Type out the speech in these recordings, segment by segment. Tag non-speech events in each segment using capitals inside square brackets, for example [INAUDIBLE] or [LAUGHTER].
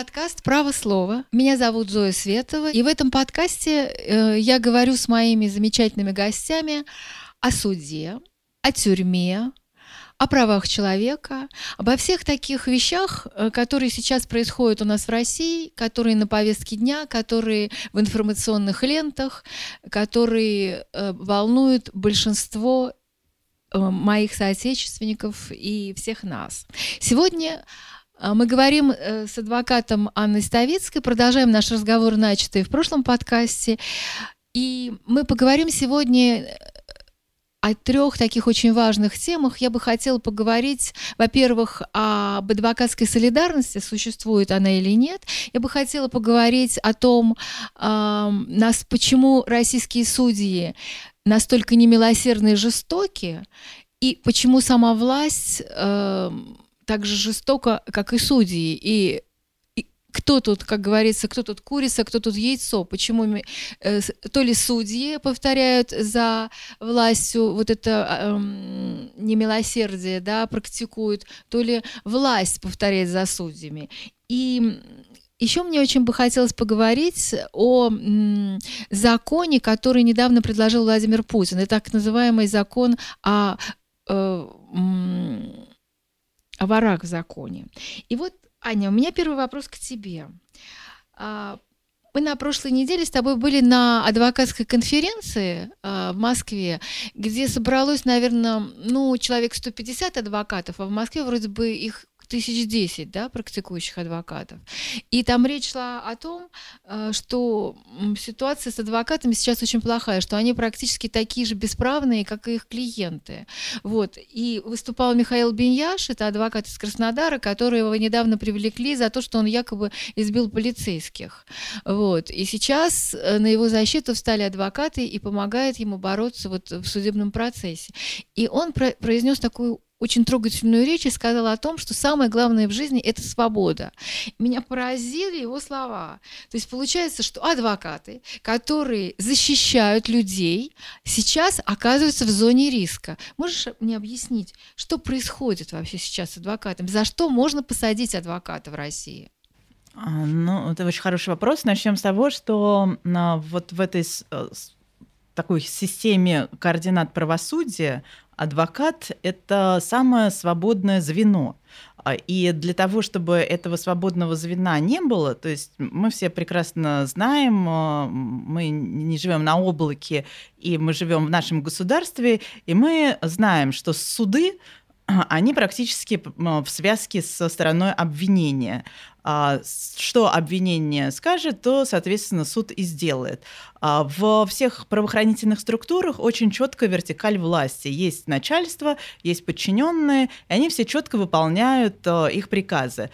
Подкаст «Право слова». Меня зовут Зоя Светова. И в этом подкасте э, я говорю с моими замечательными гостями о суде, о тюрьме, о правах человека, обо всех таких вещах, э, которые сейчас происходят у нас в России, которые на повестке дня, которые в информационных лентах, которые э, волнуют большинство моих соотечественников и всех нас. Сегодня мы говорим э, с адвокатом Анной Ставицкой, продолжаем наш разговор, начатый в прошлом подкасте. И мы поговорим сегодня э, о трех таких очень важных темах. Я бы хотела поговорить, во-первых, об адвокатской солидарности, существует она или нет. Я бы хотела поговорить о том, э, нас, почему российские судьи настолько немилосердны и жестоки, и почему сама власть... Э, так же жестоко, как и судьи. И кто тут, как говорится, кто тут курица, кто тут яйцо, почему э, то ли судьи повторяют за властью вот это э, немилосердие, да, практикуют, то ли власть повторяет за судьями. И еще мне очень бы хотелось поговорить о законе, который недавно предложил Владимир Путин. Это так называемый закон о э, о ворах в законе. И вот, Аня, у меня первый вопрос к тебе. А, мы на прошлой неделе с тобой были на адвокатской конференции э, в Москве, где собралось, наверное, ну, человек 150 адвокатов, а в Москве вроде бы их тысяч десять, да, практикующих адвокатов. И там речь шла о том, э, что ситуация с адвокатами сейчас очень плохая, что они практически такие же бесправные, как и их клиенты. Вот. И выступал Михаил Беньяш, это адвокат из Краснодара, которого недавно привлекли за то, что он якобы избил полицейских. Вот. И сейчас э, на его защиту встали адвокаты и помогают ему бороться вот в судебном процессе. И он произнес такую очень трогательную речь и сказал о том, что самое главное в жизни – это свобода. Меня поразили его слова. То есть получается, что адвокаты, которые защищают людей, сейчас оказываются в зоне риска. Можешь мне объяснить, что происходит вообще сейчас с адвокатами? За что можно посадить адвоката в России? А, ну, это очень хороший вопрос. Начнем с того, что а, вот в этой э, такой системе координат правосудия адвокат – это самое свободное звено. А, и для того, чтобы этого свободного звена не было, то есть мы все прекрасно знаем, а, мы не живем на облаке, и мы живем в нашем государстве, и мы знаем, что суды [CLEARS THROAT] они практически в связке со стороной обвинения. А, что обвинение скажет, то, соответственно, суд и сделает. А, во всех правоохранительных структурах очень четко вертикаль власти. Есть начальство, есть подчиненные, и они все четко выполняют а, их приказы.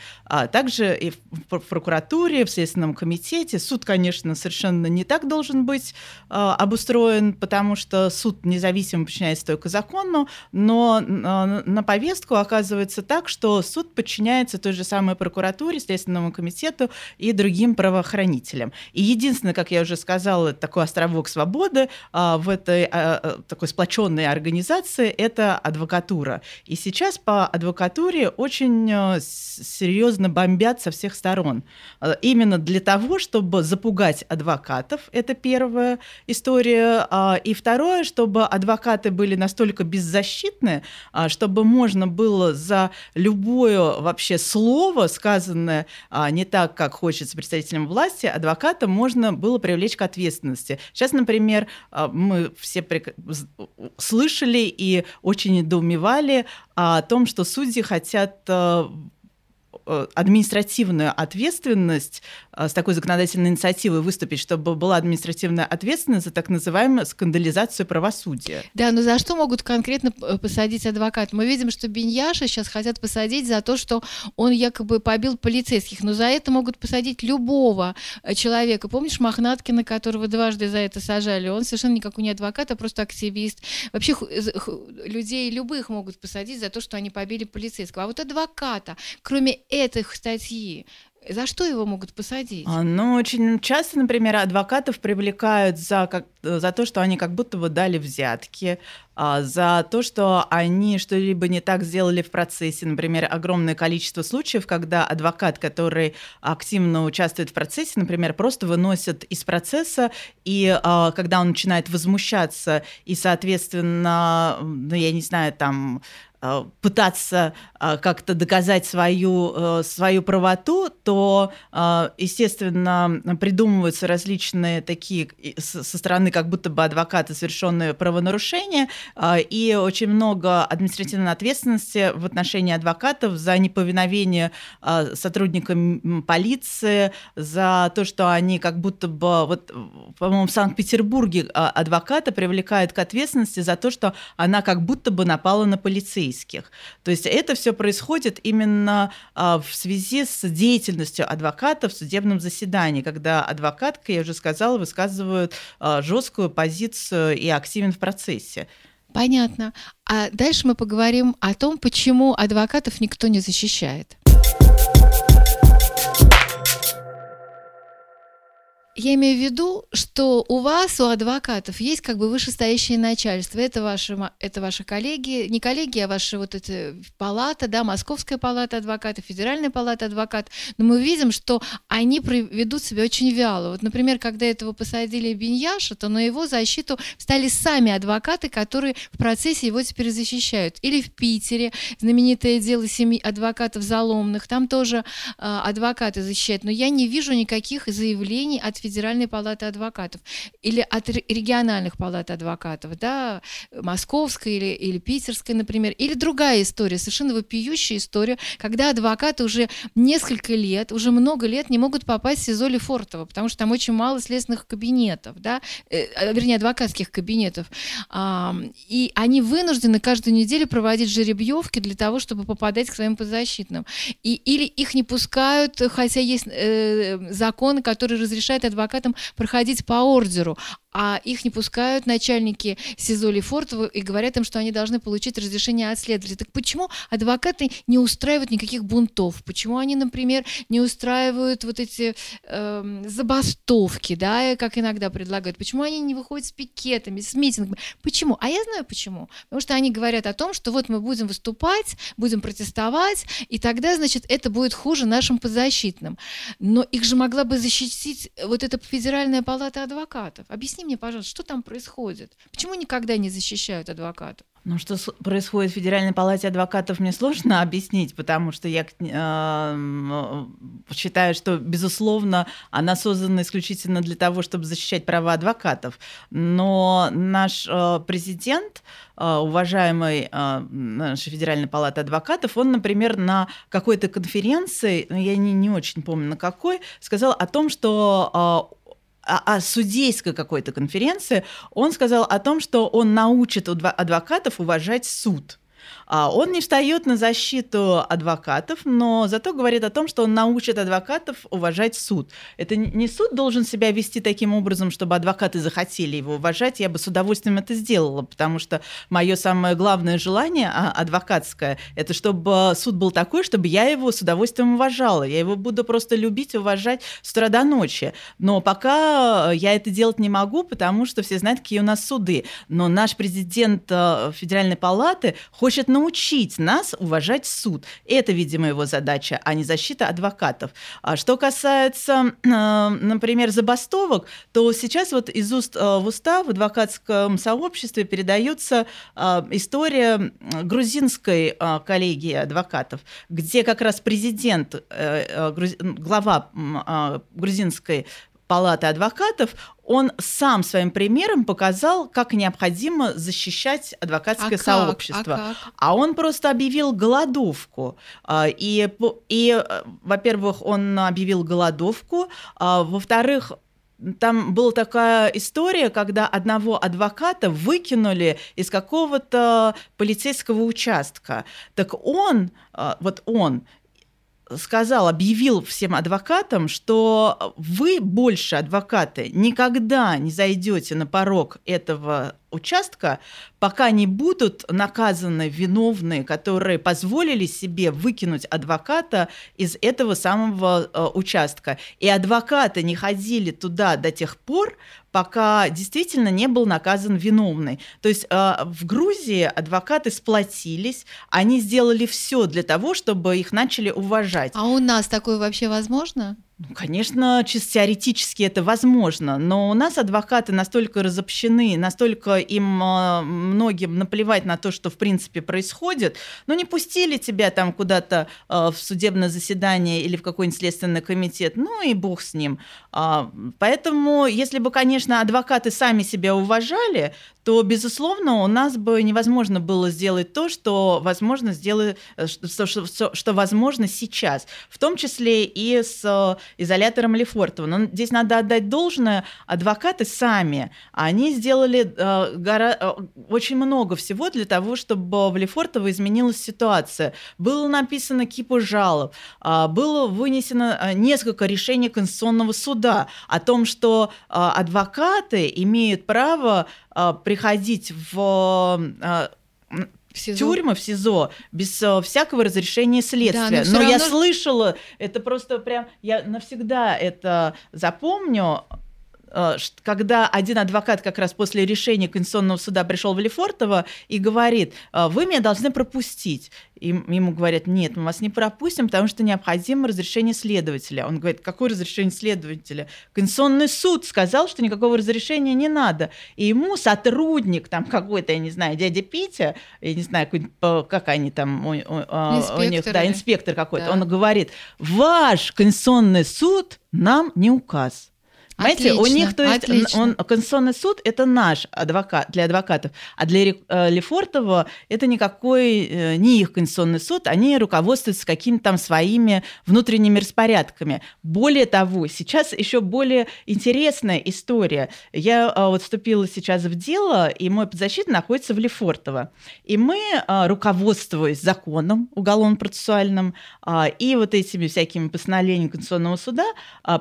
Также и в прокуратуре, в Следственном комитете суд, конечно, совершенно не так должен быть обустроен, потому что суд независимо подчиняется только закону, но на повестку оказывается так, что суд подчиняется той же самой прокуратуре, Следственному комитету и другим правоохранителям. И единственное, как я уже сказала, такой островок свободы а, в этой а, а, такой сплоченной организации – это адвокатура. И сейчас по адвокатуре очень серьезно бомбят со всех сторон. Именно для того, чтобы запугать адвокатов, это первая история. И второе, чтобы адвокаты были настолько беззащитны, чтобы можно было за любое вообще слово, сказанное а, не так, как хочется представителям власти, адвоката можно было привлечь к ответственности. Сейчас, например, а, мы все слышали и очень недоумевали о том, что судьи хотят а, административную ответственность э, с такой законодательной инициативой выступить, чтобы была административная ответственность за так называемую скандализацию правосудия. Да, но за что могут конкретно э, посадить адвокат? Мы видим, что Беньяша сейчас хотят посадить за то, что он якобы побил полицейских, но за это могут посадить любого человека. Помнишь Мохнаткина, которого дважды за это сажали? Он совершенно никакой не адвокат, а просто активист. Вообще людей любых могут посадить за то, что они побили полицейского. А вот адвоката, кроме этих статьи, за что его могут посадить? А, ну, очень часто, например, адвокатов привлекают за, как, за то, что они как будто бы дали взятки, а, за то, что они что-либо не так сделали в процессе. Например, огромное количество случаев, когда адвокат, который активно участвует в процессе, например, просто выносит из процесса, и а, когда он начинает возмущаться, и, соответственно, ну, я не знаю, там а, пытаться как-то доказать свою, э, свою правоту, то, естественно, придумываются различные такие со стороны как будто бы адвоката совершенные правонарушения, и очень много административной ответственности в отношении адвокатов за неповиновение сотрудникам полиции, за то, что они как будто бы, вот, по-моему, в Санкт-Петербурге адвоката привлекают к ответственности за то, что она как будто бы напала на полицейских. То есть это все происходит именно а, в связи с деятельностью адвоката в судебном заседании, когда адвокат, как я уже сказала, высказывает а, жесткую позицию и активен в процессе. Понятно. А дальше мы поговорим о том, почему адвокатов никто не защищает. Я имею в виду, что у вас, у адвокатов, есть как бы вышестоящее начальство. Это ваши, это ваши коллеги, не коллеги, а ваши вот эти палата, да, Московская палата адвокатов, Федеральная палата адвокатов. Но мы видим, что они ведут себя очень вяло. Вот, например, когда этого посадили Беньяша, то на его защиту стали сами адвокаты, которые в процессе его теперь защищают. Или в Питере знаменитое дело семи адвокатов заломных, там тоже э, адвокаты защищают. Но я не вижу никаких заявлений от Федеральной палаты адвокатов или от региональных палат адвокатов, да, московской или, или питерской, например, или другая история, совершенно вопиющая история, когда адвокаты уже несколько лет, уже много лет не могут попасть в СИЗО Лефортово, потому что там очень мало следственных кабинетов, да, э, а, вернее, адвокатских кабинетов, а, и они вынуждены каждую неделю проводить жеребьевки для того, чтобы попадать к своим подзащитным. И, или их не пускают, хотя есть э, законы, которые разрешают адвокатам проходить по ордеру, а их не пускают начальники СИЗО Лефортово и говорят им, что они должны получить разрешение от следователя. Так почему адвокаты не устраивают никаких бунтов? Почему они, например, не устраивают вот эти э, забастовки, да, как иногда предлагают? Почему они не выходят с пикетами, с митингами? Почему? А я знаю почему. Потому что они говорят о том, что вот мы будем выступать, будем протестовать, и тогда, значит, это будет хуже нашим подзащитным. Но их же могла бы защитить вот эта федеральная палата адвокатов. Объясни мне, пожалуйста, что там происходит? Почему никогда не защищают адвокатов? Ну, что происходит в Федеральной палате адвокатов, мне сложно [LAUGHS] объяснить, потому что я э, считаю, что, безусловно, она создана исключительно для того, чтобы защищать права адвокатов. Но наш э, президент, э, уважаемый э, нашей Федеральной палаты адвокатов, он, например, на какой-то конференции, ну, я не, не очень помню на какой, сказал о том, что э, о, судейской какой-то конференции, он сказал о том, что он научит адвокатов уважать суд. А он не встает на защиту адвокатов, но зато говорит о том, что он научит адвокатов уважать суд. Это не суд должен себя вести таким образом, чтобы адвокаты захотели его уважать. Я бы с удовольствием это сделала, потому что мое самое главное желание а, адвокатское – это чтобы суд был такой, чтобы я его с удовольствием уважала. Я его буду просто любить, уважать с утра до ночи. Но пока я это делать не могу, потому что все знают, какие у нас суды. Но наш президент э, Федеральной палаты хочет научить нас уважать суд. Это, видимо, его задача, а не защита адвокатов. А что касается, э, например, забастовок, то сейчас вот из уст э, в уста в адвокатском сообществе передается э, история грузинской коллегии адвокатов, где как раз президент, глава грузинской палаты адвокатов, он сам своим примером показал, как необходимо защищать адвокатское а сообщество. А, как? а он просто объявил голодовку. А, и, и во-первых, он объявил голодовку, а, во-вторых, там была такая история, когда одного адвоката выкинули из какого-то полицейского участка. Так он, вот он, сказал, объявил всем адвокатам, что вы больше, адвокаты, никогда не зайдете на порог этого участка, пока не будут наказаны виновные, которые позволили себе выкинуть адвоката из этого самого э, участка. И адвокаты не ходили туда до тех пор, пока действительно не был наказан виновный. То есть э, в Грузии адвокаты сплотились, они сделали все для того, чтобы их начали уважать. А у нас такое вообще возможно? Ну, конечно, чисто теоретически это возможно, но у нас адвокаты настолько разобщены, настолько им э, многим наплевать на то, что в принципе происходит, ну не пустили тебя там куда-то э, в судебное заседание или в какой-нибудь следственный комитет, ну и бог с ним. А, поэтому, если бы, конечно, адвокаты сами себя уважали, то, безусловно, у нас бы невозможно было сделать то, что возможно сделать, э, что, что, что, что возможно сейчас, в том числе и с изолятором Лефортова. Но здесь надо отдать должное, адвокаты сами, они сделали э, гора, э, очень много всего для того, чтобы в Лефортово изменилась ситуация. Было написано кипу жалоб, э, было вынесено э, несколько решений Конституционного суда о том, что э, адвокаты имеют право а, приходить в а, в СИЗО. тюрьмы в СИЗО без uh, всякого разрешения следствия. Да, но, но равно... я слышала, это просто прям, я навсегда это запомню, когда один адвокат как раз после решения Конституционного суда пришел в Лефортово и говорит, вы меня должны пропустить. И ему говорят, нет, мы вас не пропустим, потому что необходимо разрешение следователя. Он говорит, какое разрешение следователя? Конституционный суд сказал, что никакого разрешения не надо. И ему сотрудник там какой-то, я не знаю, дядя Петя, я не знаю, как они там, у, у, у них, да, инспектор какой-то, да. он говорит, ваш Конституционный суд нам не указ. Понимаете, у них, то есть, отлично. он, Конституционный суд – это наш адвокат, для адвокатов, а для э, Лефортова это никакой, э, не их Конституционный суд, они руководствуются какими-то там своими внутренними распорядками. Более того, сейчас еще более интересная история. Я э, вот вступила сейчас в дело, и мой подзащитный находится в Лефортово. И мы, руководствуясь законом уголовно-процессуальным и вот этими всякими постановлениями Конституционного суда,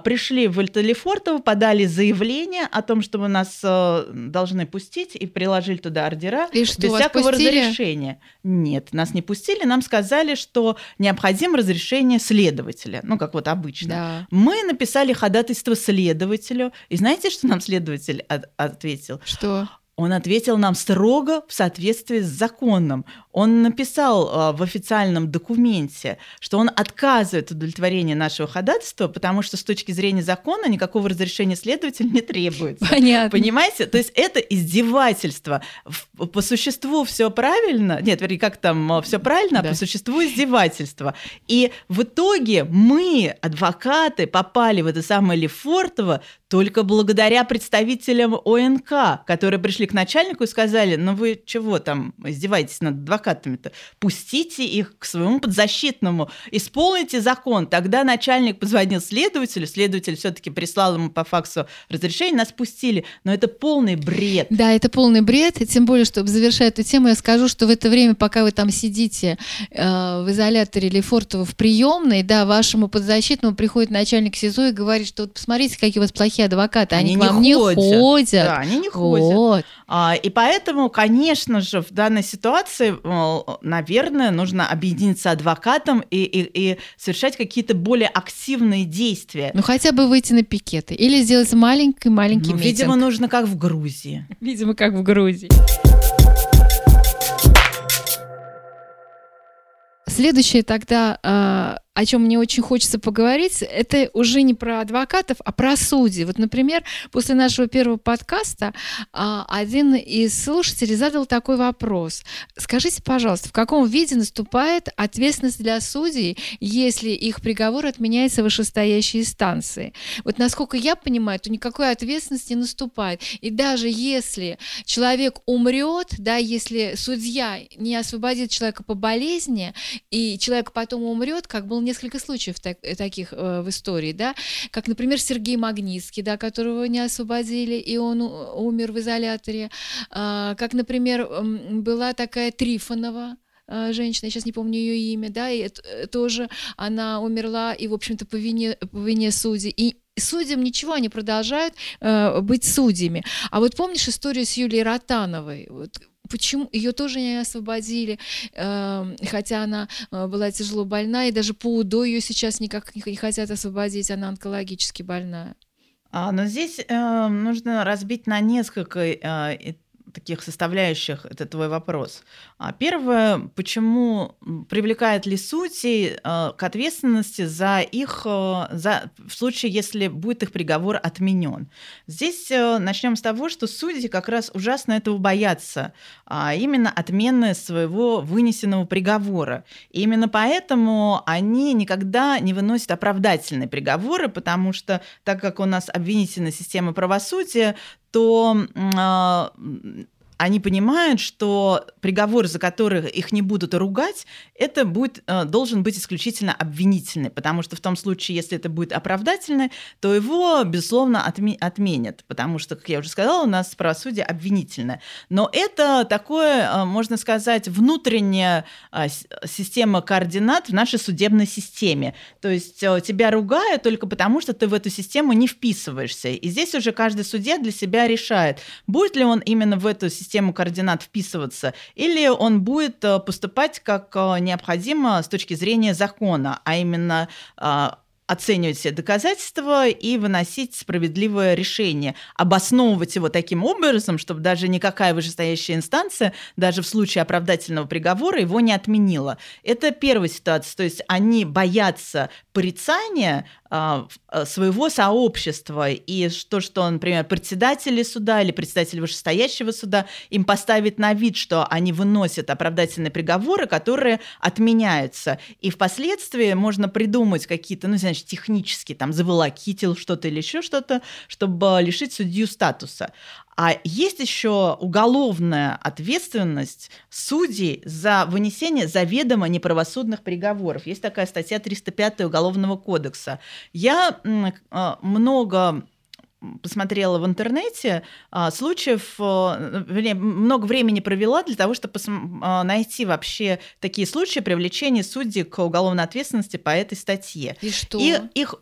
пришли в Лефортово, подали заявление о том, что вы нас э, должны пустить, и приложили туда ордера и что, без всякого пустили? разрешения. Нет, нас не пустили, нам сказали, что необходимо разрешение следователя, ну, как вот обычно. Да. Мы написали ходатайство следователю, и знаете, что нам следователь от- ответил? Что? Он ответил нам строго в соответствии с законом. Он написал э, в официальном документе, что он отказывает удовлетворение нашего ходатайства, потому что с точки зрения закона никакого разрешения следователя не требуется. Понятно. Понимаете? То есть это издевательство. По существу все правильно, нет, вернее, как там э, все правильно, да. а по существу издевательство. И в итоге мы, адвокаты, попали в это самое Лефортово только благодаря представителям ОНК, которые пришли к начальнику и сказали, ну вы чего там издеваетесь над адвокатами-то? Пустите их к своему подзащитному, исполните закон. Тогда начальник позвонил следователю, следователь все-таки прислал ему по факсу разрешение, нас пустили. Но это полный бред. Да, это полный бред. Тем более, чтобы завершать эту тему, я скажу, что в это время, пока вы там сидите э, в изоляторе Лефортово в приемной, да, вашему подзащитному приходит начальник СИЗО и говорит, что вот посмотрите, какие у вас плохие адвокаты, они, они к вам не ходят. Не ходят. Да, они не ходят. Вот. А, и поэтому, конечно же, в данной ситуации, наверное, нужно объединиться адвокатом и, и, и совершать какие-то более активные действия. Ну, хотя бы выйти на пикеты или сделать маленький-маленький ну, митинг. Видимо, нужно как в Грузии. [LAUGHS] Видимо, как в Грузии. Следующее тогда а, о чем мне очень хочется поговорить, это уже не про адвокатов, а про судей. Вот, например, после нашего первого подкаста а, один из слушателей задал такой вопрос. Скажите, пожалуйста, в каком виде наступает ответственность для судей, если их приговор отменяется вышестоящей инстанции? Вот насколько я понимаю, то никакой ответственности не наступает. И даже если человек умрет, да, если судья не освободит человека по болезни, и человек потом умрет, как был несколько случаев так, э, таких э, в истории, да, как, например, Сергей Магнитский, да, которого не освободили, и он умер в изоляторе, э, как, например, была такая Трифонова, э, женщина, я сейчас не помню ее имя, да, и э, тоже она умерла, и, в общем-то, по вине, по вине судей. И судьям ничего, они продолжают э, быть судьями. А вот помнишь историю с Юлией Ротановой? Вот Почему ее тоже не освободили, э, хотя она э, была тяжело больна, и даже по УДО ее сейчас никак не хотят освободить, она онкологически больная. А, но здесь э, нужно разбить на несколько э, таких составляющих, это твой вопрос. А первое, почему привлекает ли судей э, к ответственности за их, э, за, в случае, если будет их приговор отменен. Здесь э, начнем с того, что судьи как раз ужасно этого боятся, а именно отмены своего вынесенного приговора. И именно поэтому они никогда не выносят оправдательные приговоры, потому что так как у нас обвинительная система правосудия, то они понимают, что приговор, за который их не будут ругать, это будет, э, должен быть исключительно обвинительный, потому что в том случае, если это будет оправдательный, то его, безусловно, отменят, потому что, как я уже сказала, у нас правосудие обвинительное. Но это такое, э, можно сказать, внутренняя э, система координат в нашей судебной системе. То есть тебя ругают только потому, что ты в эту систему не вписываешься. И здесь уже каждый судья для себя решает, будет ли он именно в эту систему систему координат вписываться, или он будет э, поступать как э, необходимо с точки зрения закона, а именно э, оценивать все доказательства и выносить справедливое решение, обосновывать его таким образом, чтобы даже никакая вышестоящая инстанция, даже в случае оправдательного приговора, его не отменила. Это первая ситуация. То есть они боятся порицания своего сообщества, и то, что, например, председатели суда или председатель вышестоящего суда им поставит на вид, что они выносят оправдательные приговоры, которые отменяются. И впоследствии можно придумать какие-то, ну, значит, технические, там, заволокитил что-то или еще что-то, чтобы лишить судью статуса. А есть еще уголовная ответственность судей за вынесение заведомо неправосудных приговоров. Есть такая статья 305 Уголовного кодекса. Я а, много посмотрела в интернете а, случаев, а, много времени провела для того, чтобы найти вообще такие случаи привлечения судей к уголовной ответственности по этой статье. И что? И их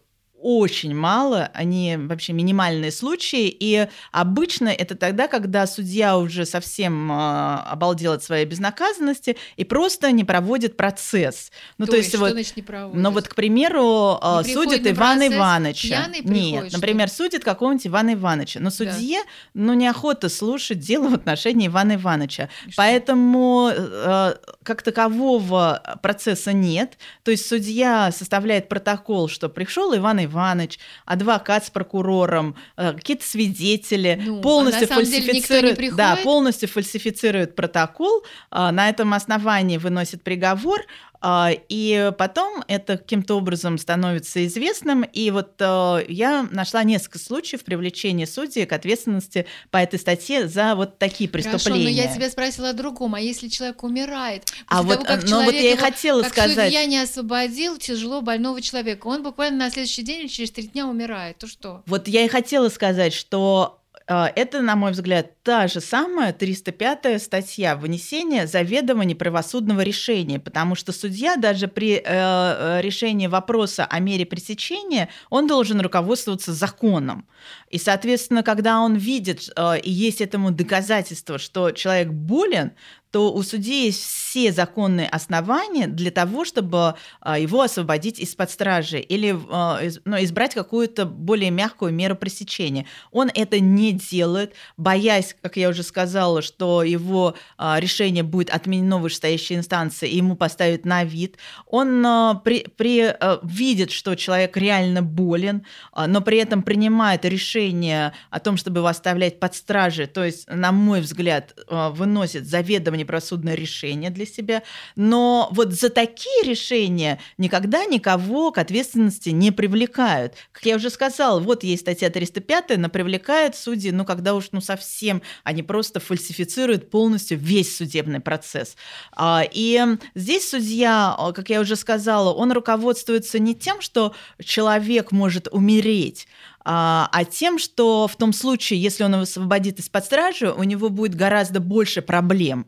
очень мало, они вообще минимальные случаи, и обычно это тогда, когда судья уже совсем э, обалдел от своей безнаказанности и просто не проводит процесс. Ну, то, то есть, есть вот, что значит не проводит? Ну вот, к примеру, не судит Ивана Ивановича. Нет, например, судит какого-нибудь Ивана Ивановича, но судье, да. ну, неохота слушать дело в отношении Ивана Ивановича. Поэтому э, как такового процесса нет. То есть судья составляет протокол, что пришел Иван Иванович, Иванович, адвокат с прокурором, э, какие-то свидетели ну, полностью а фальсифицируют, да, полностью фальсифицируют протокол, а, на этом основании выносит приговор, а, и потом это каким-то образом становится известным. И вот э, я нашла несколько случаев привлечения судей к ответственности по этой статье за вот такие преступления. Хорошо, но я тебя спросила о другом. А если человек умирает? А вот, того, как ну вот я и хотела как сказать. судья не освободил тяжело больного человека, он буквально на следующий день или через три дня умирает, то что? Вот я и хотела сказать, что а, это, на мой взгляд, та же самая 305 статья вынесения заведомо неправосудного решения, потому что судья даже при э, э, решении вопроса о мере пресечения, он должен руководствоваться законом. И, соответственно, когда он видит, э, и есть этому доказательство, что человек болен, то у судьи есть все законные основания для того, чтобы а, его освободить из-под стражи или а, ну, избрать какую-то более мягкую меру пресечения. Он это не делает, боясь, как я уже сказала, что его а, решение будет отменено вышестоящей инстанции, и ему поставят на вид. Он при, при, видит, что человек реально болен, но при этом принимает решение о том, чтобы его оставлять под стражей, то есть, на мой взгляд, выносит заведомо неправосудное решение для себя. Но вот за такие решения никогда никого к ответственности не привлекают. Как я уже сказала, вот есть статья 305, но привлекают судьи, ну, когда уж ну, совсем они просто фальсифицируют полностью весь судебный процесс. А, и здесь судья, а, как я уже сказала, он руководствуется не тем, что человек может умереть, а, а тем, что в том случае, если он освободит из-под стражи, у него будет гораздо больше проблем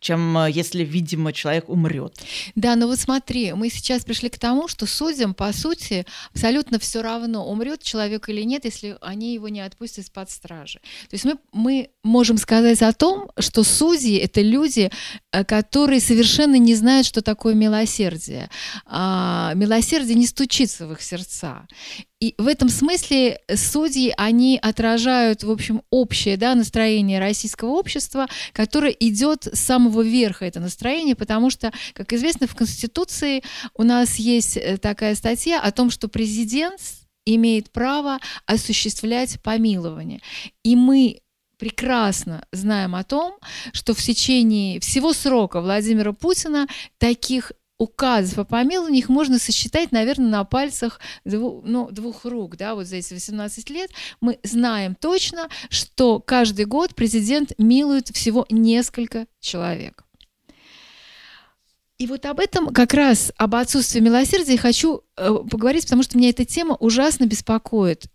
чем э, если, видимо, человек умрет. Да, но вот смотри, мы сейчас пришли к тому, что судьям, по сути, абсолютно все равно, умрет человек или нет, если они его не отпустят из-под стражи. То есть мы, мы можем сказать о том, что судьи — это люди, э, которые совершенно не знают, что такое милосердие. А, милосердие не стучится в их сердца. И в этом смысле судьи, они отражают, в общем, общее да, настроение российского общества, которое идет с самого верха, это настроение, потому что, как известно, в Конституции у нас есть э, такая статья о том, что президент имеет право осуществлять помилование. И мы прекрасно знаем о том, что в течение всего срока Владимира Путина таких указов о помиловании их можно сосчитать, наверное, на пальцах двух, ну, двух рук, да, вот за эти 18 лет. Мы знаем точно, что каждый год президент милует всего несколько человек. И вот об этом как раз, об отсутствии милосердия хочу э, поговорить, потому что меня эта тема ужасно беспокоит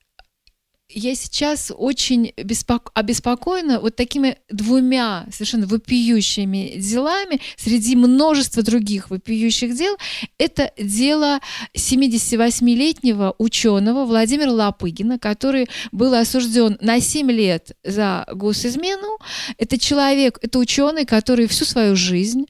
я сейчас очень беспоко- обеспокоена вот такими двумя совершенно вопиющими делами среди множества других вопиющих дел. Это дело 78-летнего ученого Владимира Лопыгина, который был осужден на 7 лет за госизмену. Это человек, это ученый, который всю свою жизнь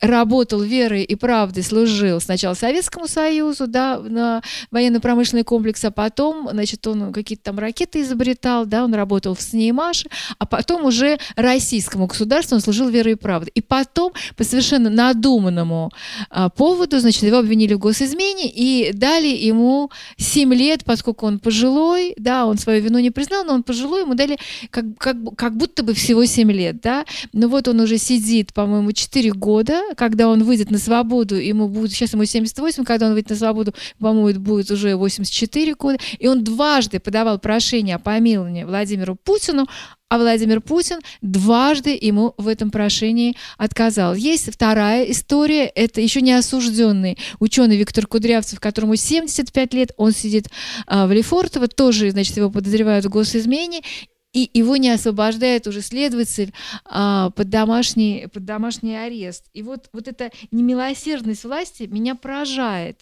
работал верой и правдой, служил сначала Советскому Союзу, да, на военно-промышленный комплекс, а потом, значит, он какие-то там ракеты изобретал, да, он работал в СНИИМАШе, а потом уже российскому государству он служил верой и правдой. И потом по совершенно надуманному а, поводу, значит, его обвинили в госизмене и дали ему 7 лет, поскольку он пожилой, да, он свою вину не признал, но он пожилой, ему дали как, как, как будто бы всего 7 лет, да. Но вот он уже сидит, по-моему, 4 года, когда он выйдет на свободу, ему будет, сейчас ему 78, когда он выйдет на свободу, по-моему, будет уже 84 года, и он дважды подавал прошение о помиловании Владимиру Путину, а Владимир Путин дважды ему в этом прошении отказал. Есть вторая история, это еще не осужденный ученый Виктор Кудрявцев, которому 75 лет, он сидит а, в Лефортово, тоже, значит, его подозревают в госизмене, и его не освобождает уже следователь а, под, домашний, под домашний арест. И вот, вот эта немилосердность власти меня поражает.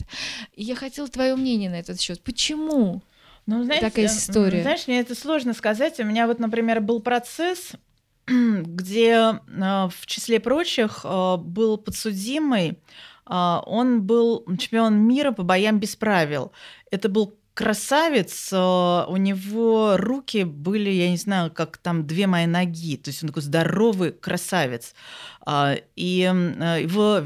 И я хотела твое мнение на этот счет. Почему? Ну, знаете, такая история. Знаешь, мне это сложно сказать. У меня вот, например, был процесс, [CLEARS THROAT] где а, в числе прочих а, был подсудимый, а, он был чемпион мира по боям без правил. Это был красавец, э, у него руки были, я не знаю, как там две мои ноги, то есть он такой здоровый красавец. А, и э, его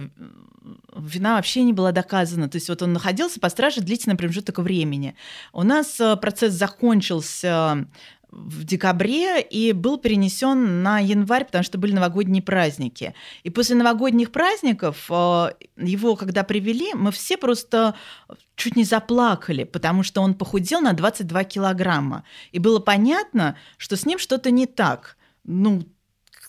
вина вообще не была доказана. То есть вот он находился по страже длительный промежуток времени. У нас процесс закончился в декабре и был перенесен на январь, потому что были новогодние праздники. И после новогодних праздников его, когда привели, мы все просто чуть не заплакали, потому что он похудел на 22 килограмма. И было понятно, что с ним что-то не так. Ну,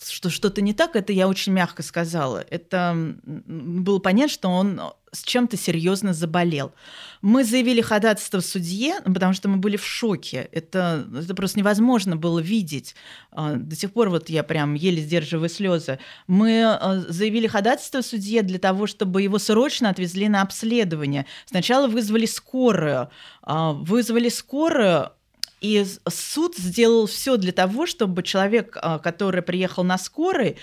что что-то не так, это я очень мягко сказала. Это было понятно, что он с чем-то серьезно заболел. Мы заявили ходатайство в судье, потому что мы были в шоке. Это, это просто невозможно было видеть. А, до сих пор вот я прям еле сдерживаю слезы. Мы а, заявили ходатайство в судье для того, чтобы его срочно отвезли на обследование. Сначала вызвали скорую. А, вызвали скорую, и суд сделал все для того, чтобы человек, который приехал на скорой,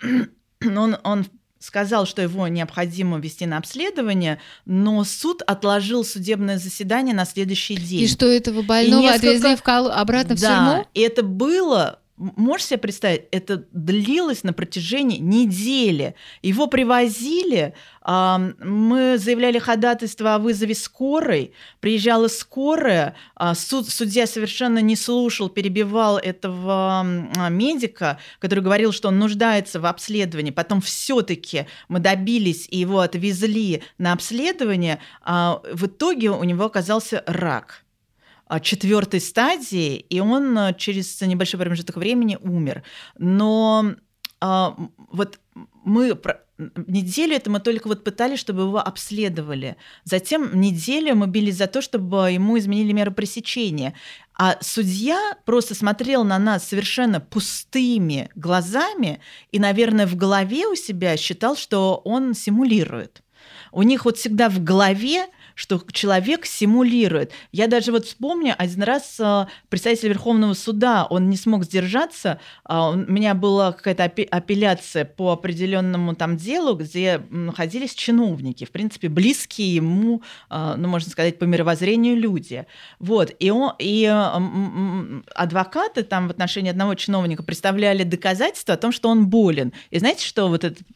[CLEARS THROAT] он, он сказал, что его необходимо вести на обследование, но суд отложил судебное заседание на следующий день. И что этого больного несколько... отвезли в кол... обратно в да, тюрьму? и это было Можешь себе представить, это длилось на протяжении недели. Его привозили, мы заявляли ходатайство о вызове скорой, приезжала скорая, а, суд, судья совершенно не слушал, перебивал этого медика, который говорил, что он нуждается в обследовании. Потом все-таки мы добились и его отвезли на обследование. А, в итоге у него оказался рак – а, четвертой стадии, и он а, через небольшой промежуток времени умер. Но а, вот мы неделю это мы только вот пытались, чтобы его обследовали. Затем неделю мы бились за то, чтобы ему изменили меры пресечения. А судья просто смотрел на нас совершенно пустыми глазами и, наверное, в голове у себя считал, что он симулирует. У них вот всегда в голове что человек симулирует. Я даже вот вспомню, один раз а, представитель Верховного суда, он не смог сдержаться, а, у меня была какая-то апелляция по определенному там делу, где находились чиновники, в принципе, близкие ему, а, ну, можно сказать, по мировоззрению люди. Вот, и, он, и адвокаты там в отношении одного чиновника представляли доказательства о том, что он болен. И знаете, что вот этот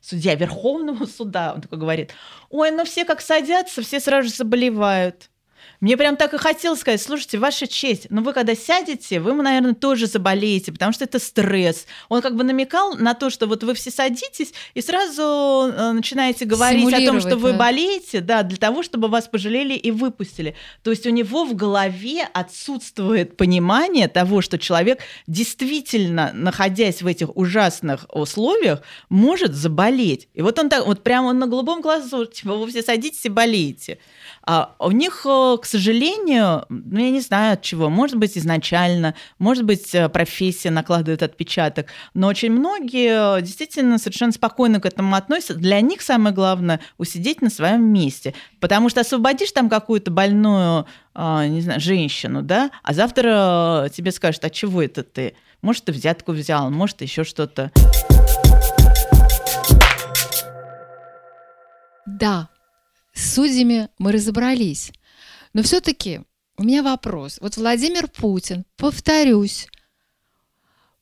судья Верховного суда, он такой говорит, ой, ну все как садятся, все сразу же заболевают. Мне прям так и хотелось сказать, слушайте, ваша честь, но вы когда сядете, вы, наверное, тоже заболеете, потому что это стресс. Он как бы намекал на то, что вот вы все садитесь и сразу э, начинаете говорить о том, что вы да. болеете, да, для того, чтобы вас пожалели и выпустили. То есть у него в голове отсутствует понимание того, что человек действительно, находясь в этих ужасных условиях, может заболеть. И вот он так, вот прямо он на голубом глазу, типа, вы все садитесь и болеете. А у них, э, к сожалению, ну, я не знаю от чего, может быть, изначально, может быть, э, профессия накладывает отпечаток, но очень многие действительно совершенно спокойно к этому относятся. Для них самое главное усидеть на своем месте, потому что освободишь там какую-то больную, а, не знаю, женщину, да, а завтра тебе скажут, а чего это ты? Может, ты взятку взял, может, еще что-то. Да, с судьями мы разобрались. Но все-таки у меня вопрос. Вот Владимир Путин, повторюсь,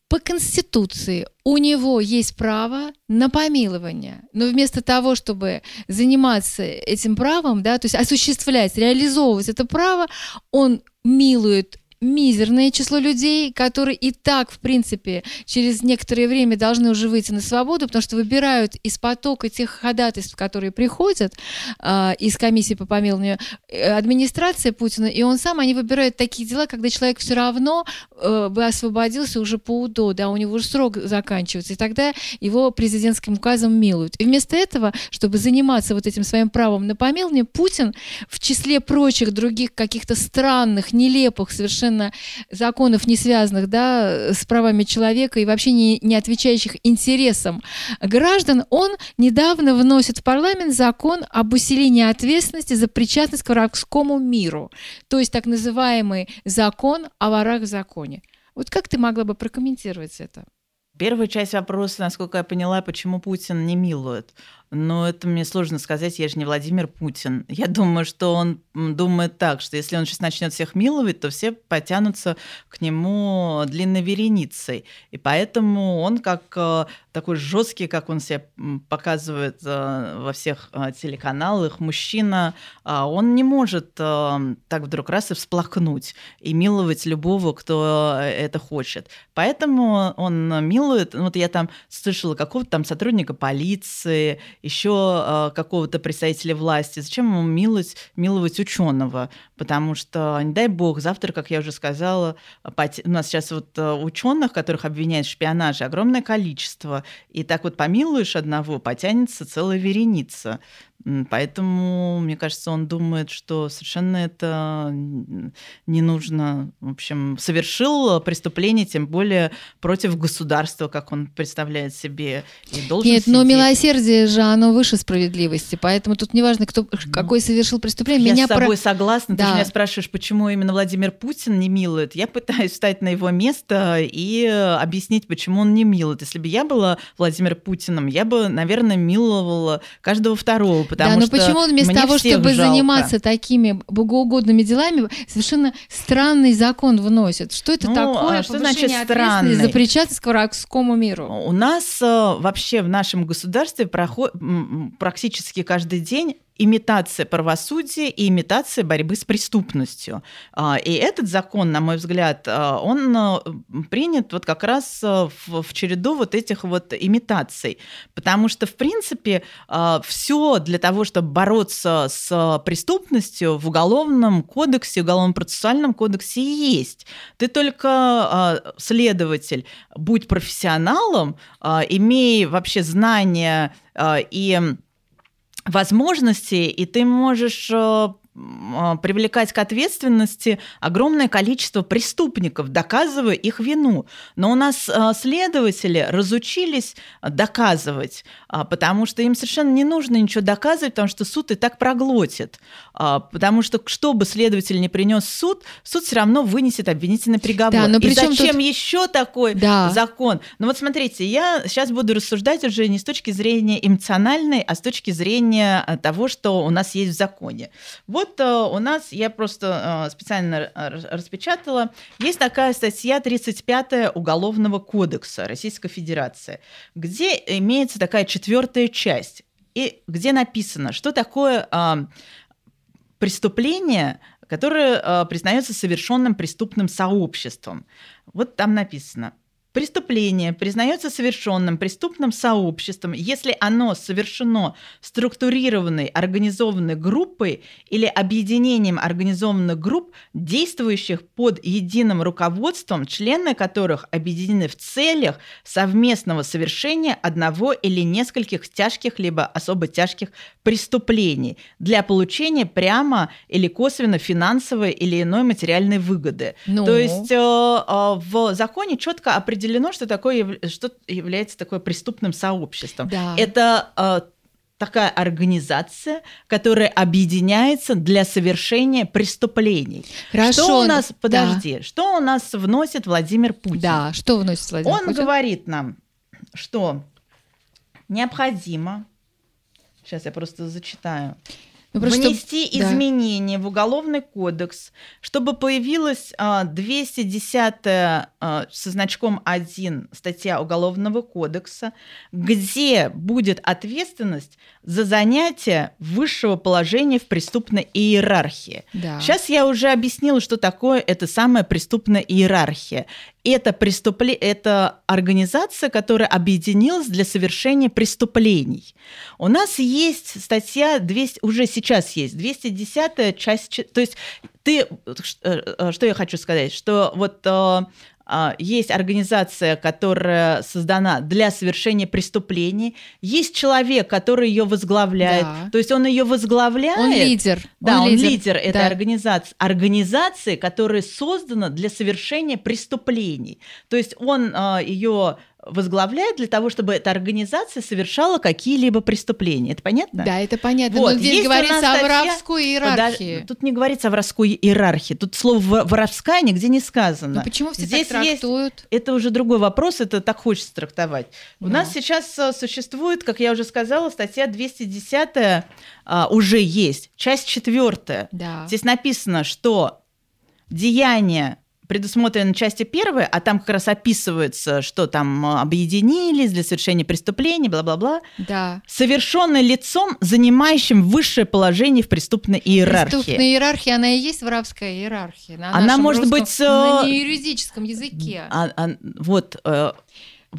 по Конституции у него есть право на помилование. Но вместо того, чтобы заниматься этим правом, да, то есть осуществлять, реализовывать это право, он милует мизерное число людей, которые и так, в принципе, через некоторое время должны уже выйти на свободу, потому что выбирают из потока тех ходатайств, которые приходят э, из комиссии по помилованию, э, администрация Путина, и он сам, они выбирают такие дела, когда человек все равно э, бы освободился уже по УДО, да, у него уже срок заканчивается, и тогда его президентским указом милуют. И вместо этого, чтобы заниматься вот этим своим правом на помилование, Путин в числе прочих других каких-то странных, нелепых совершенно совершенно законов, не связанных да, с правами человека и вообще не, не отвечающих интересам граждан, он недавно вносит в парламент закон об усилении ответственности за причастность к воровскому миру, то есть так называемый закон о ворах в законе. Вот как ты могла бы прокомментировать это? Первая часть вопроса, насколько я поняла, почему Путин не милует. Но это мне сложно сказать, я же не Владимир Путин. Я думаю, что он думает так, что если он сейчас начнет всех миловать, то все потянутся к нему длинной вереницей. И поэтому он как э, такой жесткий, как он себя показывает э, во всех э, телеканалах, мужчина, он не может так вдруг раз и всплакнуть и миловать любого, кто это хочет. Поэтому он милует, вот я там слышала какого-то там сотрудника полиции еще э, какого-то представителя власти. Зачем ему миловать, миловать ученого? Потому что, не дай бог, завтра, как я уже сказала, у нас сейчас вот э, ученых, которых обвиняют в шпионаже, огромное количество. И так вот помилуешь одного, потянется целая вереница. Поэтому, мне кажется, он думает, что совершенно это не нужно. В общем, совершил преступление, тем более против государства, как он представляет себе, и должен Нет, сидеть. но милосердие же, оно выше справедливости, поэтому тут неважно, кто, ну, какой совершил преступление. Я меня с тобой про... согласна. Да. Же меня спрашиваешь, почему именно Владимир Путин не милует. Я пытаюсь встать на его место и объяснить, почему он не милует. Если бы я была Владимиром Путиным, я бы, наверное, миловала каждого второго, потому да, но что почему он вместо того, чтобы жалко. заниматься такими богоугодными делами, совершенно странный закон вносит? Что это ну, такое? А что значит странный? За причастность к врагскому миру. У нас э, вообще в нашем государстве проход... практически каждый день имитация правосудия и имитация борьбы с преступностью. А, и этот закон, на мой взгляд, а, он а, принят вот как раз в, в череду вот этих вот имитаций. Потому что, в принципе, все для того, чтобы бороться с преступностью в Уголовном кодексе, Уголовном процессуальном кодексе есть. Ты только следователь, будь профессионалом, имей вообще знания и возможности, и ты можешь э, привлекать к ответственности огромное количество преступников, доказывая их вину. Но у нас а, следователи разучились доказывать, а, потому что им совершенно не нужно ничего доказывать, потому что суд и так проглотит. Потому что, что бы следователь не принес суд, суд все равно вынесет обвинительный приговор. Да, но и зачем тут... еще такой да. закон? Ну вот смотрите, я сейчас буду рассуждать уже не с точки зрения эмоциональной, а с точки зрения того, что у нас есть в законе. Вот вот э, у нас, я просто э, специально распечатала, есть такая статья 35 Уголовного кодекса Российской Федерации, где имеется такая четвертая часть, и где написано, что такое преступление, которое признается совершенным преступным сообществом. Вот там написано – Преступление признается совершенным преступным сообществом, если оно совершено структурированной организованной группой или объединением организованных групп, действующих под единым руководством, члены которых объединены в целях совместного совершения одного или нескольких тяжких либо особо тяжких преступлений для получения прямо или косвенно финансовой или иной материальной выгоды. Ну. То есть э, э, в законе четко определено определено, что такое что является такое преступным сообществом. Да. Это э, такая организация, которая объединяется для совершения преступлений. Хорошо. Что у нас, подожди, да. что у нас вносит Владимир Путин? Да, что вносит Владимир Он Путин? говорит нам, что необходимо, сейчас я просто зачитаю, ну, просто внести чтобы... изменения да. в Уголовный кодекс, чтобы появилась а, 210 а, со значком 1 статья Уголовного кодекса, где будет ответственность за занятие высшего положения в преступной иерархии. Да. Сейчас я уже объяснила, что такое это самая преступная иерархия это преступление, это организация, которая объединилась для совершения преступлений. У нас есть статья 200, уже сейчас есть 210 часть, то есть ты, э, э, что я хочу сказать, что вот э, есть организация, которая создана для совершения преступлений, есть человек, который ее возглавляет, да. то есть он ее возглавляет. Он лидер. Да, он, он лидер, лидер этой да. организации. Организации, которая создана для совершения преступлений. То есть он а, ее возглавляет для того, чтобы эта организация совершала какие-либо преступления. Это понятно? Да, это понятно. Вот. Но здесь Есть говорится статья... о воровской иерархии. Подож... Тут не говорится о воровской иерархии. Тут слово «воровская» нигде не сказано. Но почему все здесь так трактуют? Есть... Это уже другой вопрос, это так хочется трактовать. Да. У нас сейчас э, существует, как я уже сказала, статья 210 а, уже есть, часть четвертая. Да. Здесь написано, что деяние предусмотрено части первой, а там как раз описывается, что там э, объединились для совершения преступления, бла-бла-бла. Да. Совершенное лицом, занимающим высшее положение в преступной иерархии. Преступная иерархия, она и есть воровская иерархия. На она может русском, быть... На э, неюридическом языке. А, а, вот, э,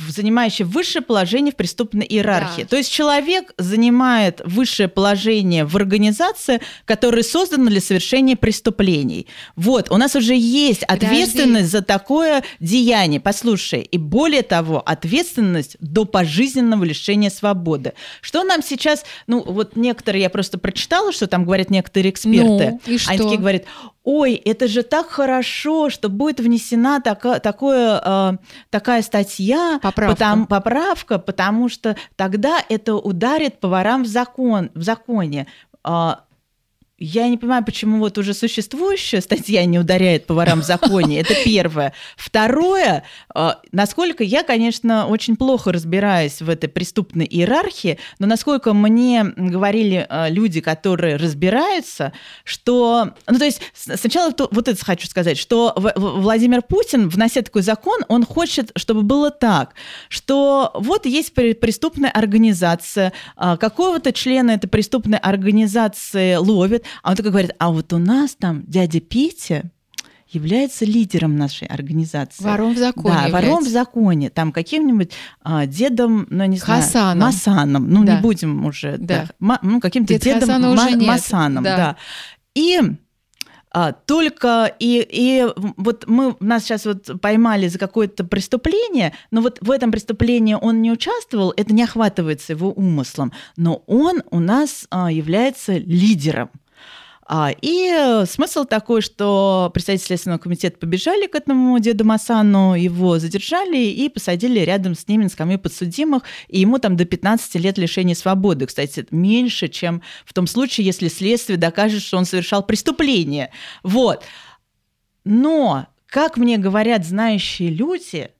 занимающий высшее положение в преступной иерархии. Да. То есть человек занимает высшее положение в организации, которая создана для совершения преступлений. Вот, у нас уже есть ответственность Подожди. за такое деяние. Послушай, и более того, ответственность до пожизненного лишения свободы. Что нам сейчас, ну вот некоторые, я просто прочитала, что там говорят некоторые эксперты. Ну, и что? Они такие говорят, ой, это же так хорошо, что будет внесена така, такое, э, такая статья, поправка. Потому, поправка, потому что тогда это ударит поварам в, закон, в законе. Э, я не понимаю, почему вот уже существующая статья не ударяет по ворам в законе. Это [LAUGHS] первое. Второе, э, насколько я, конечно, очень плохо разбираюсь в этой преступной иерархии, но насколько мне говорили э, люди, которые разбираются, что... Ну, то есть сначала вот это хочу сказать, что Владимир Путин, внося такой закон, он хочет, чтобы было так, что вот есть преступная организация, э, какого-то члена этой преступной организации ловит, а он такой говорит, а вот у нас там дядя Петя, является лидером нашей организации. Вором в законе. Да, является. вором в законе. Там каким-нибудь а, дедом, ну не знаю, Хасаном. Масаном. Ну да. не будем уже, да, да ну каким-то Дед дедом Хасана Ма- уже Масаном, да. да. И а, только и, и вот мы нас сейчас вот поймали за какое-то преступление, но вот в этом преступлении он не участвовал, это не охватывается его умыслом, но он у нас а, является лидером. А, и э, смысл такой, что представители Следственного комитета побежали к этому деду Масану, его задержали и посадили рядом с ними на скамью подсудимых, и ему там до 15 лет лишения свободы. Кстати, меньше, чем в том случае, если следствие докажет, что он совершал преступление. Вот. Но, как мне говорят знающие люди,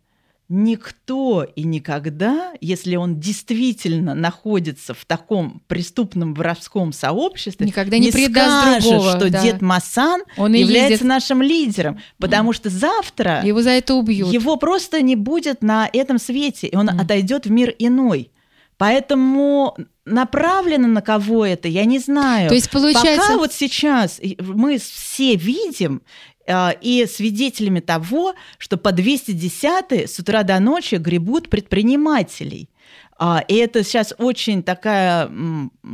никто и никогда, если он действительно находится в таком преступном воровском сообществе, никогда не, не скажет, другого, что да. дед Масан он является ездит. нашим лидером, потому что завтра его за это убьют. Его просто не будет на этом свете, и он mm. отойдет в мир иной. Поэтому направлено на кого это, я не знаю. То есть получается... Пока вот сейчас мы все видим, и свидетелями того, что по 210 с утра до ночи гребут предпринимателей. А, и это сейчас очень такая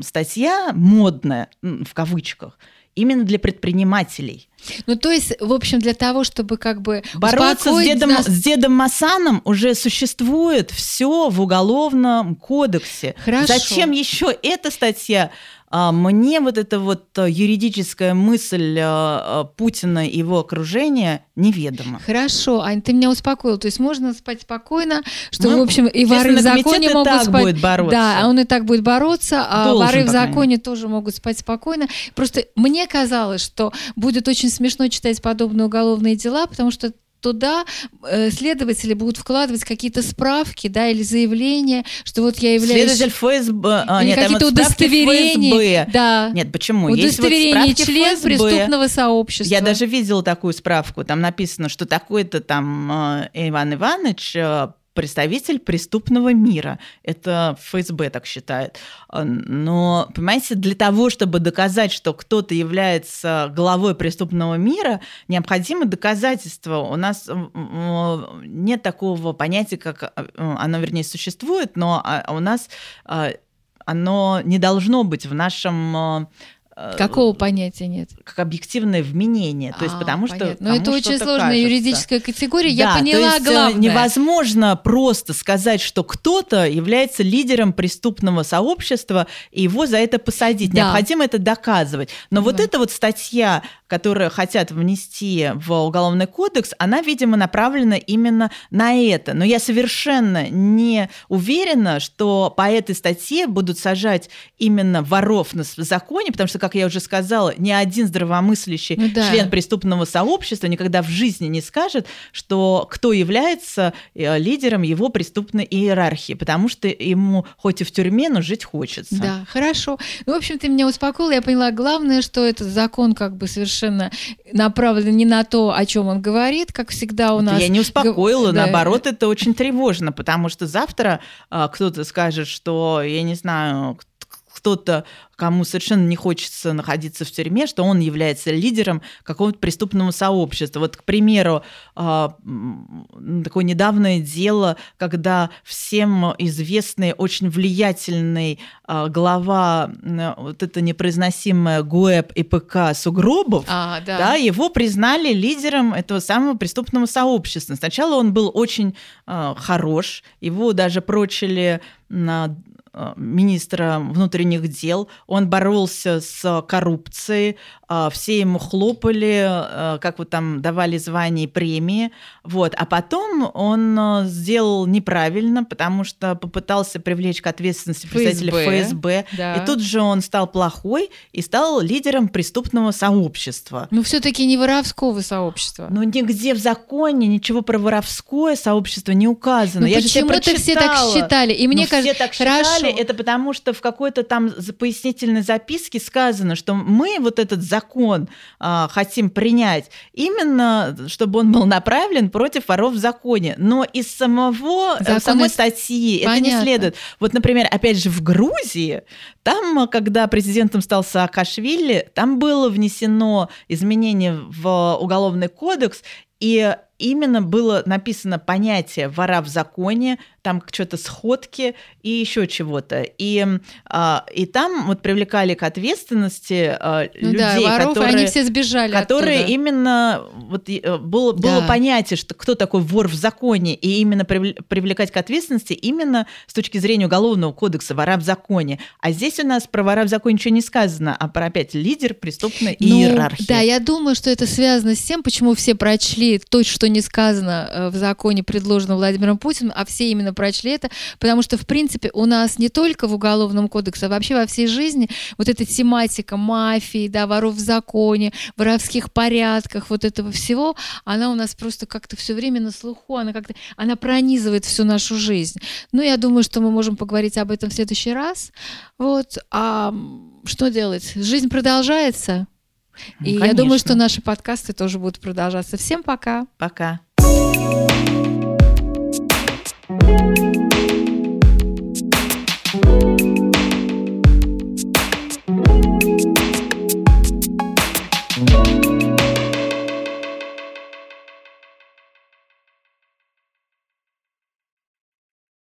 статья модная, в кавычках, именно для предпринимателей. Ну, то есть, в общем, для того, чтобы как бы бороться с дедом, нас... с дедом Масаном уже существует все в уголовном кодексе. Хорошо. Зачем еще эта статья мне вот эта вот э, юридическая мысль э, э, Путина и его окружения неведома. Хорошо, Ань, ты меня успокоил. То есть можно спать спокойно, что, ну, в общем, и воры в законе могут так спать. будет бороться. Да, он и так будет бороться, а Должен, воры в законе тоже могут спать спокойно. Просто мне казалось, что будет очень смешно читать подобные уголовные дела, потому что туда э, следователи будут вкладывать какие-то справки, да, или заявления, что вот я являюсь... Следователь ФСБ... А, нет, какие-то удостоверения. Да. Нет, почему? Удостоверение Есть вот член ФСБ. преступного сообщества. Я даже видела такую справку. Там написано, что такой-то там э, Иван Иванович э, представитель преступного мира. Это ФСБ так считает. Но, понимаете, для того, чтобы доказать, что кто-то является главой преступного мира, необходимо доказательство. У нас нет такого понятия, как э, оно, вернее, существует, но а, у нас а, оно не должно быть в нашем Какого понятия нет? Как объективное вменение. То есть, а, потому понятно. что. Но это очень сложная кажется. юридическая категория. Я поняла то есть, э, главное. Невозможно просто сказать, что кто-то является лидером преступного сообщества, и его за это посадить. Да. Необходимо это доказывать. Но да. вот эта вот статья, которую хотят внести в Уголовный кодекс, она, видимо, направлена именно на это. Но я совершенно не уверена, что по этой статье будут сажать именно воров на законе, потому что как я уже сказала, ни один здравомыслящий ну, да. член преступного сообщества никогда в жизни не скажет, что кто является э, лидером его преступной иерархии, потому что ему хоть и в тюрьме, но жить хочется. Да, хорошо. Ну, в общем, ты меня успокоила, я поняла, главное, что этот закон как бы совершенно направлен не на то, о чем он говорит, как всегда у это нас. Я не успокоила, да. наоборот, это очень тревожно, потому что завтра а, кто-то скажет, что, я не знаю, кто-то, кому совершенно не хочется находиться в тюрьме, что он является лидером какого-то преступного сообщества. Вот, к примеру, а, такое недавнее дело, когда всем известный, очень влиятельный а, глава вот это непроизносимое ГУЭП и ПК Сугробов, а, да. Да, его признали лидером этого самого преступного сообщества. Сначала он был очень хорош, его даже прочили на министра внутренних дел, он боролся с коррупцией, э, все ему хлопали, э, как вот там давали звания и премии, вот. А потом он сделал неправильно, потому что попытался привлечь к ответственности представителей ФСБ, ФСБ да. и тут же он стал плохой и стал лидером преступного сообщества. Но все-таки не воровского сообщества. Но нигде в законе ничего про воровское сообщество не указано. Ну, Я почему-то все так считали. И мне ну, кажется, все так считали, это потому что в какой-то там пояснительной записке сказано, что мы вот этот закон а, хотим принять именно, чтобы он был направлен против воров в законе. Но из самого Закон самой статьи Понятно. это не следует. Вот, например, опять же, в Грузии, там, когда президентом стал Саакашвили, там было внесено изменение в уголовный кодекс, и именно было написано понятие вора в законе, там что-то сходки и еще чего-то. И, а, и там вот привлекали к ответственности а, ну людей, да, воров, которые, они все сбежали которые оттуда. именно вот э, было, было да. понятие, что кто такой вор в законе, и именно привлекать к ответственности именно с точки зрения уголовного кодекса вора в законе. А здесь у нас про вора в законе ничего не сказано, а про опять лидер преступной ну, иерархии. Да, я думаю, что это связано с тем, почему все прочли то, что не сказано э, в законе, предложенном Владимиром Путиным, а все именно прочли это, потому что, в принципе, у нас не только в Уголовном кодексе, а вообще во всей жизни вот эта тематика мафии, да, воров в законе, воровских порядках, вот этого всего, она у нас просто как-то все время на слуху, она как-то, она пронизывает всю нашу жизнь. Ну, я думаю, что мы можем поговорить об этом в следующий раз. Вот, а что делать? Жизнь продолжается. Ну, И конечно. я думаю, что наши подкасты тоже будут продолжаться. Всем пока. Пока.